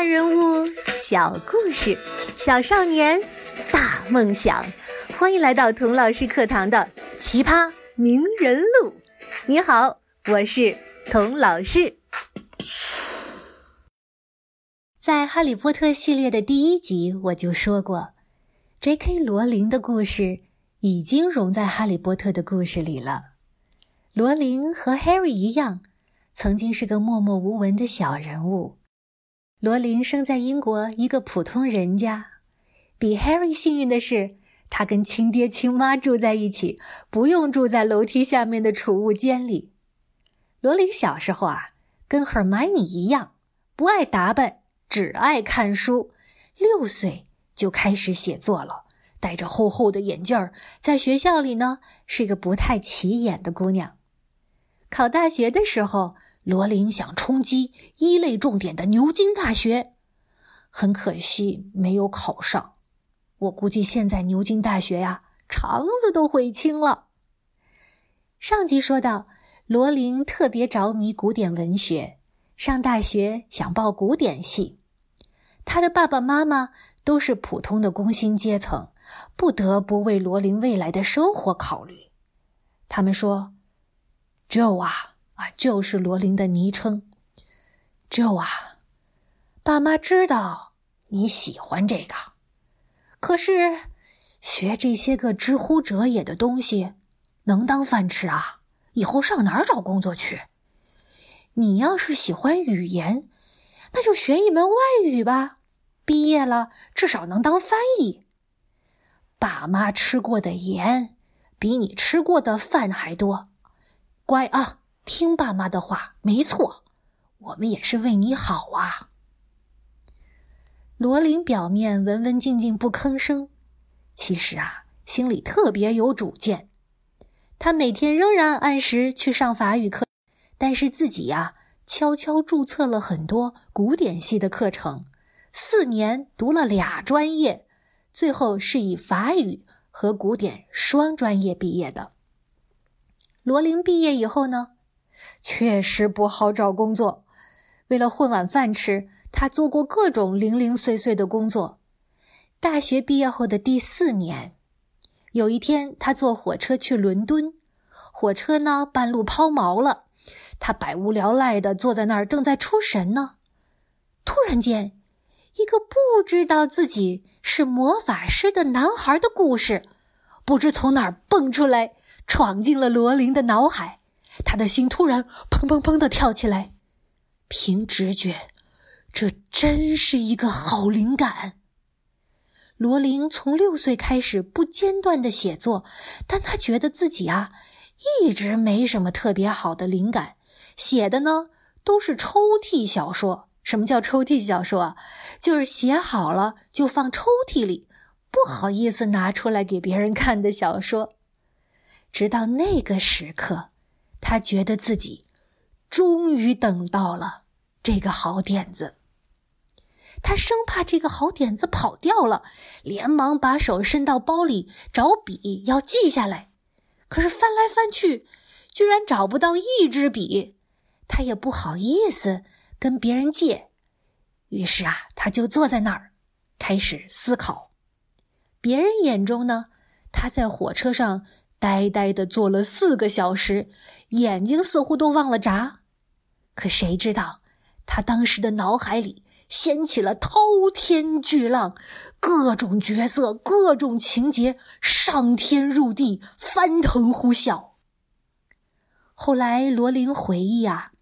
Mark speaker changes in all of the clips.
Speaker 1: 大人物，小故事，小少年，大梦想。欢迎来到童老师课堂的《奇葩名人录》。你好，我是童老师。在《哈利波特》系列的第一集，我就说过，J.K. 罗琳的故事已经融在《哈利波特》的故事里了。罗琳和 Harry 一样，曾经是个默默无闻的小人物。罗琳生在英国一个普通人家，比 Harry 幸运的是，他跟亲爹亲妈住在一起，不用住在楼梯下面的储物间里。罗琳小时候啊，跟 Hermione 一样，不爱打扮。只爱看书，六岁就开始写作了，戴着厚厚的眼镜儿，在学校里呢是一个不太起眼的姑娘。考大学的时候，罗琳想冲击一类重点的牛津大学，很可惜没有考上。我估计现在牛津大学呀，肠子都悔青了。上集说到，罗琳特别着迷古典文学，上大学想报古典系。他的爸爸妈妈都是普通的工薪阶层，不得不为罗琳未来的生活考虑。他们说：“Joe 啊，啊，Joe 是罗琳的昵称。舅啊，爸妈知道你喜欢这个，可是学这些个知乎者也的东西，能当饭吃啊？以后上哪儿找工作去？你要是喜欢语言。”那就学一门外语吧，毕业了至少能当翻译。爸妈吃过的盐，比你吃过的饭还多。乖啊，听爸妈的话，没错，我们也是为你好啊。罗琳表面文文静静不吭声，其实啊，心里特别有主见。他每天仍然按时去上法语课，但是自己呀。悄悄注册了很多古典系的课程，四年读了俩专业，最后是以法语和古典双专业毕业的。罗琳毕业以后呢，确实不好找工作，为了混碗饭吃，他做过各种零零碎碎的工作。大学毕业后的第四年，有一天他坐火车去伦敦，火车呢半路抛锚了。他百无聊赖的坐在那儿，正在出神呢。突然间，一个不知道自己是魔法师的男孩的故事，不知从哪儿蹦出来，闯进了罗琳的脑海。他的心突然砰砰砰的跳起来。凭直觉，这真是一个好灵感。罗琳从六岁开始不间断的写作，但他觉得自己啊，一直没什么特别好的灵感。写的呢都是抽屉小说。什么叫抽屉小说啊？就是写好了就放抽屉里，不好意思拿出来给别人看的小说。直到那个时刻，他觉得自己终于等到了这个好点子。他生怕这个好点子跑掉了，连忙把手伸到包里找笔要记下来。可是翻来翻去，居然找不到一支笔。他也不好意思跟别人借，于是啊，他就坐在那儿，开始思考。别人眼中呢，他在火车上呆呆的坐了四个小时，眼睛似乎都忘了眨。可谁知道，他当时的脑海里掀起了滔天巨浪，各种角色、各种情节，上天入地，翻腾呼啸。后来，罗琳回忆啊。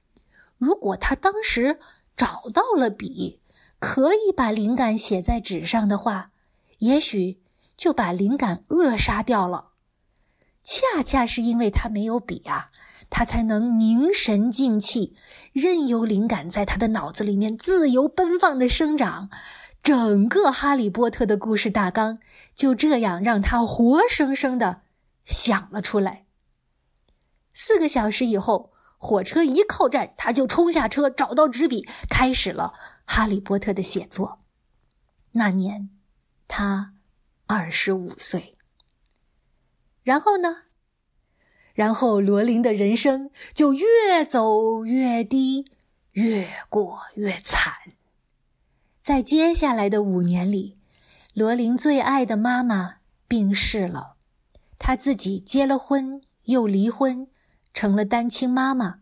Speaker 1: 如果他当时找到了笔，可以把灵感写在纸上的话，也许就把灵感扼杀掉了。恰恰是因为他没有笔啊，他才能凝神静气，任由灵感在他的脑子里面自由奔放的生长。整个《哈利波特》的故事大纲就这样让他活生生的想了出来。四个小时以后。火车一靠站，他就冲下车，找到纸笔，开始了《哈利波特》的写作。那年，他二十五岁。然后呢？然后罗琳的人生就越走越低，越过越惨。在接下来的五年里，罗琳最爱的妈妈病逝了，她自己结了婚又离婚，成了单亲妈妈，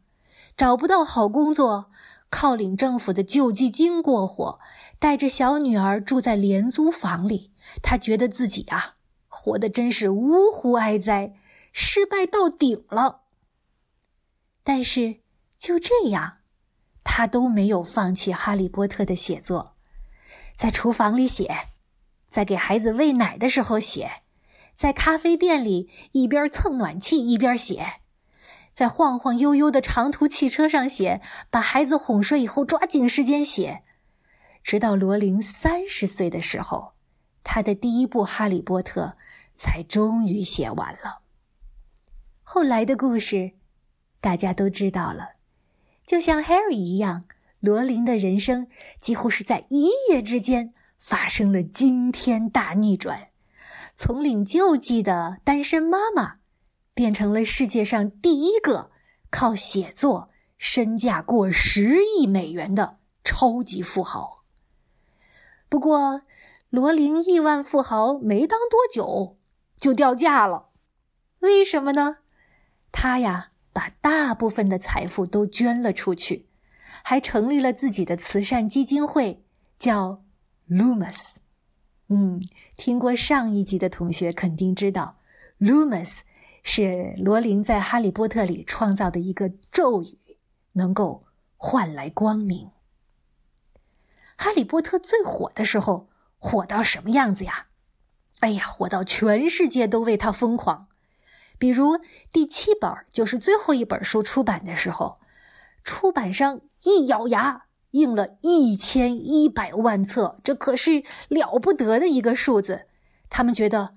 Speaker 1: 找不到好工作，靠领政府的救济金过活，带着小女儿住在廉租房里。她觉得自己啊，活得真是呜呼哀哉，失败到顶了。但是就这样，他都没有放弃《哈利波特》的写作。在厨房里写，在给孩子喂奶的时候写，在咖啡店里一边蹭暖气一边写，在晃晃悠悠的长途汽车上写，把孩子哄睡以后抓紧时间写，直到罗琳三十岁的时候，他的第一部《哈利波特》才终于写完了。后来的故事，大家都知道了，就像 Harry 一样。罗琳的人生几乎是在一夜之间发生了惊天大逆转，从领救济的单身妈妈，变成了世界上第一个靠写作身价过十亿美元的超级富豪。不过，罗琳亿万富豪没当多久就掉价了，为什么呢？他呀，把大部分的财富都捐了出去。还成立了自己的慈善基金会，叫 Loomis。嗯，听过上一集的同学肯定知道，Loomis 是罗琳在《哈利波特》里创造的一个咒语，能够换来光明。哈利波特最火的时候，火到什么样子呀？哎呀，火到全世界都为他疯狂。比如第七本，就是最后一本书出版的时候。出版商一咬牙，印了一千一百万册，这可是了不得的一个数字。他们觉得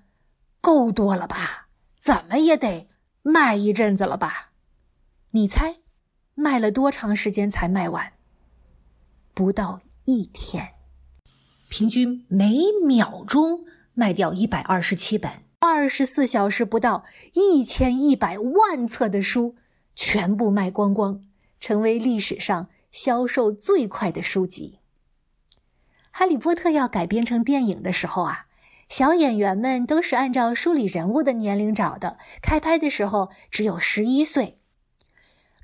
Speaker 1: 够多了吧？怎么也得卖一阵子了吧？你猜，卖了多长时间才卖完？不到一天，平均每秒钟卖掉一百二十七本，二十四小时不到，一千一百万册的书全部卖光光。成为历史上销售最快的书籍。《哈利波特》要改编成电影的时候啊，小演员们都是按照书里人物的年龄找的。开拍的时候只有十一岁。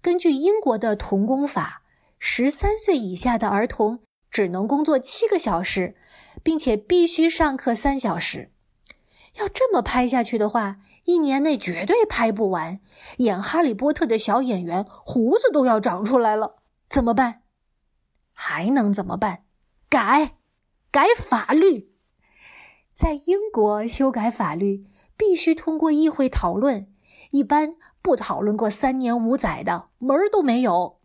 Speaker 1: 根据英国的童工法，十三岁以下的儿童只能工作七个小时，并且必须上课三小时。要这么拍下去的话，一年内绝对拍不完，演哈利波特的小演员胡子都要长出来了，怎么办？还能怎么办？改，改法律。在英国修改法律必须通过议会讨论，一般不讨论过三年五载的门儿都没有。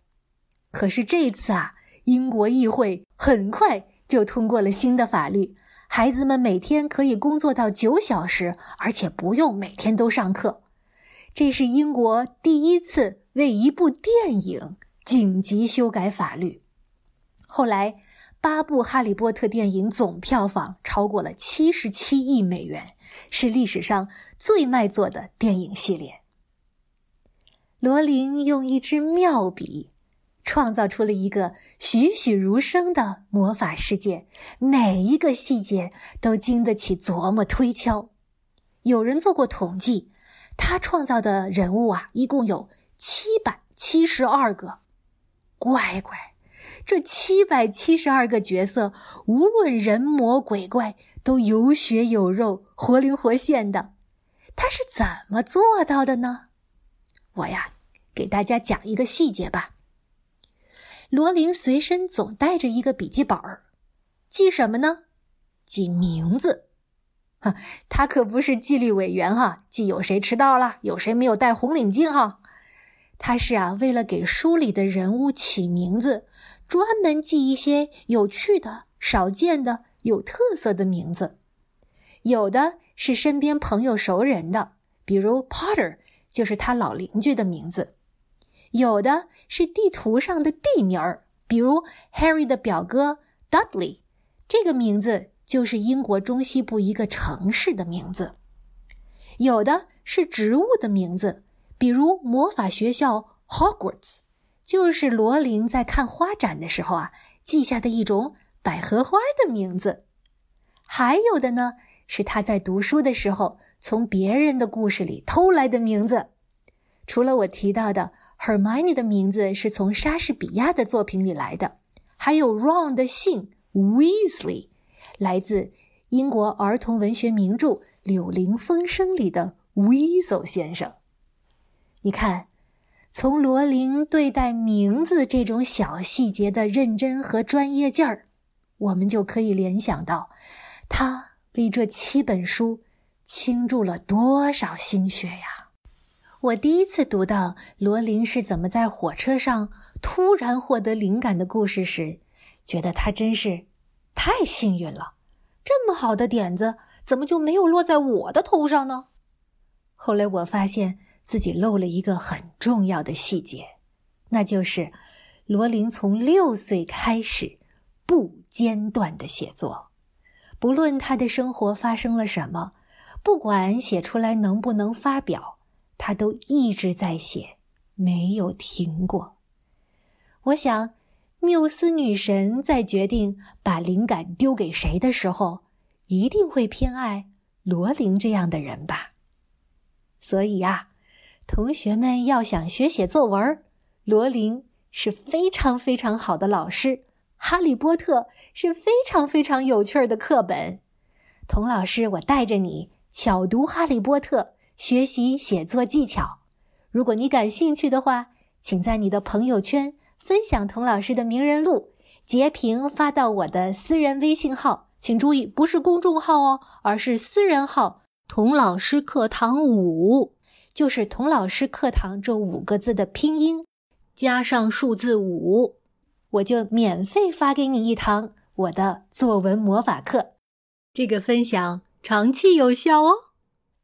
Speaker 1: 可是这次啊，英国议会很快就通过了新的法律。孩子们每天可以工作到九小时，而且不用每天都上课。这是英国第一次为一部电影紧急修改法律。后来，八部《哈利波特》电影总票房超过了七十七亿美元，是历史上最卖座的电影系列。罗琳用一支妙笔。创造出了一个栩栩如生的魔法世界，每一个细节都经得起琢磨推敲。有人做过统计，他创造的人物啊，一共有七百七十二个。乖乖，这七百七十二个角色，无论人魔鬼怪，都有血有肉，活灵活现的。他是怎么做到的呢？我呀，给大家讲一个细节吧。罗琳随身总带着一个笔记本儿，记什么呢？记名字。哈，他可不是纪律委员哈，记有谁迟到了，有谁没有戴红领巾哈。他是啊，为了给书里的人物起名字，专门记一些有趣的、少见的、有特色的名字。有的是身边朋友熟人的，比如 Potter 就是他老邻居的名字。有的是地图上的地名儿，比如 Harry 的表哥 Dudley，这个名字就是英国中西部一个城市的名字。有的是植物的名字，比如魔法学校 Hogwarts，就是罗琳在看花展的时候啊记下的一种百合花的名字，还有的呢是他在读书的时候从别人的故事里偷来的名字。除了我提到的 Hermione 的名字是从莎士比亚的作品里来的，还有 Ron 的姓 Weasley，来自英国儿童文学名著《柳林风声》里的 Weasel 先生。你看。从罗琳对待名字这种小细节的认真和专业劲儿，我们就可以联想到，他为这七本书倾注了多少心血呀！我第一次读到罗琳是怎么在火车上突然获得灵感的故事时，觉得他真是太幸运了。这么好的点子，怎么就没有落在我的头上呢？后来我发现。自己漏了一个很重要的细节，那就是罗琳从六岁开始不间断的写作，不论他的生活发生了什么，不管写出来能不能发表，他都一直在写，没有停过。我想，缪斯女神在决定把灵感丢给谁的时候，一定会偏爱罗琳这样的人吧。所以呀。同学们要想学写作文，罗琳是非常非常好的老师。《哈利波特》是非常非常有趣的课本。童老师，我带着你巧读《哈利波特》，学习写作技巧。如果你感兴趣的话，请在你的朋友圈分享童老师的名人录，截屏发到我的私人微信号。请注意，不是公众号哦，而是私人号“童老师课堂五”。就是“童老师课堂”这五个字的拼音，加上数字五，我就免费发给你一堂我的作文魔法课。这个分享长期有效哦，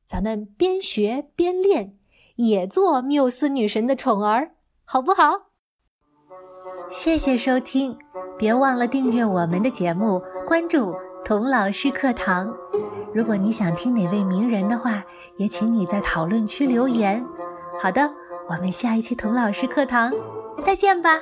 Speaker 1: 咱们边学边练，也做缪斯女神的宠儿，好不好？谢谢收听，别忘了订阅我们的节目，关注“童老师课堂”。如果你想听哪位名人的话，也请你在讨论区留言。好的，我们下一期童老师课堂再见吧。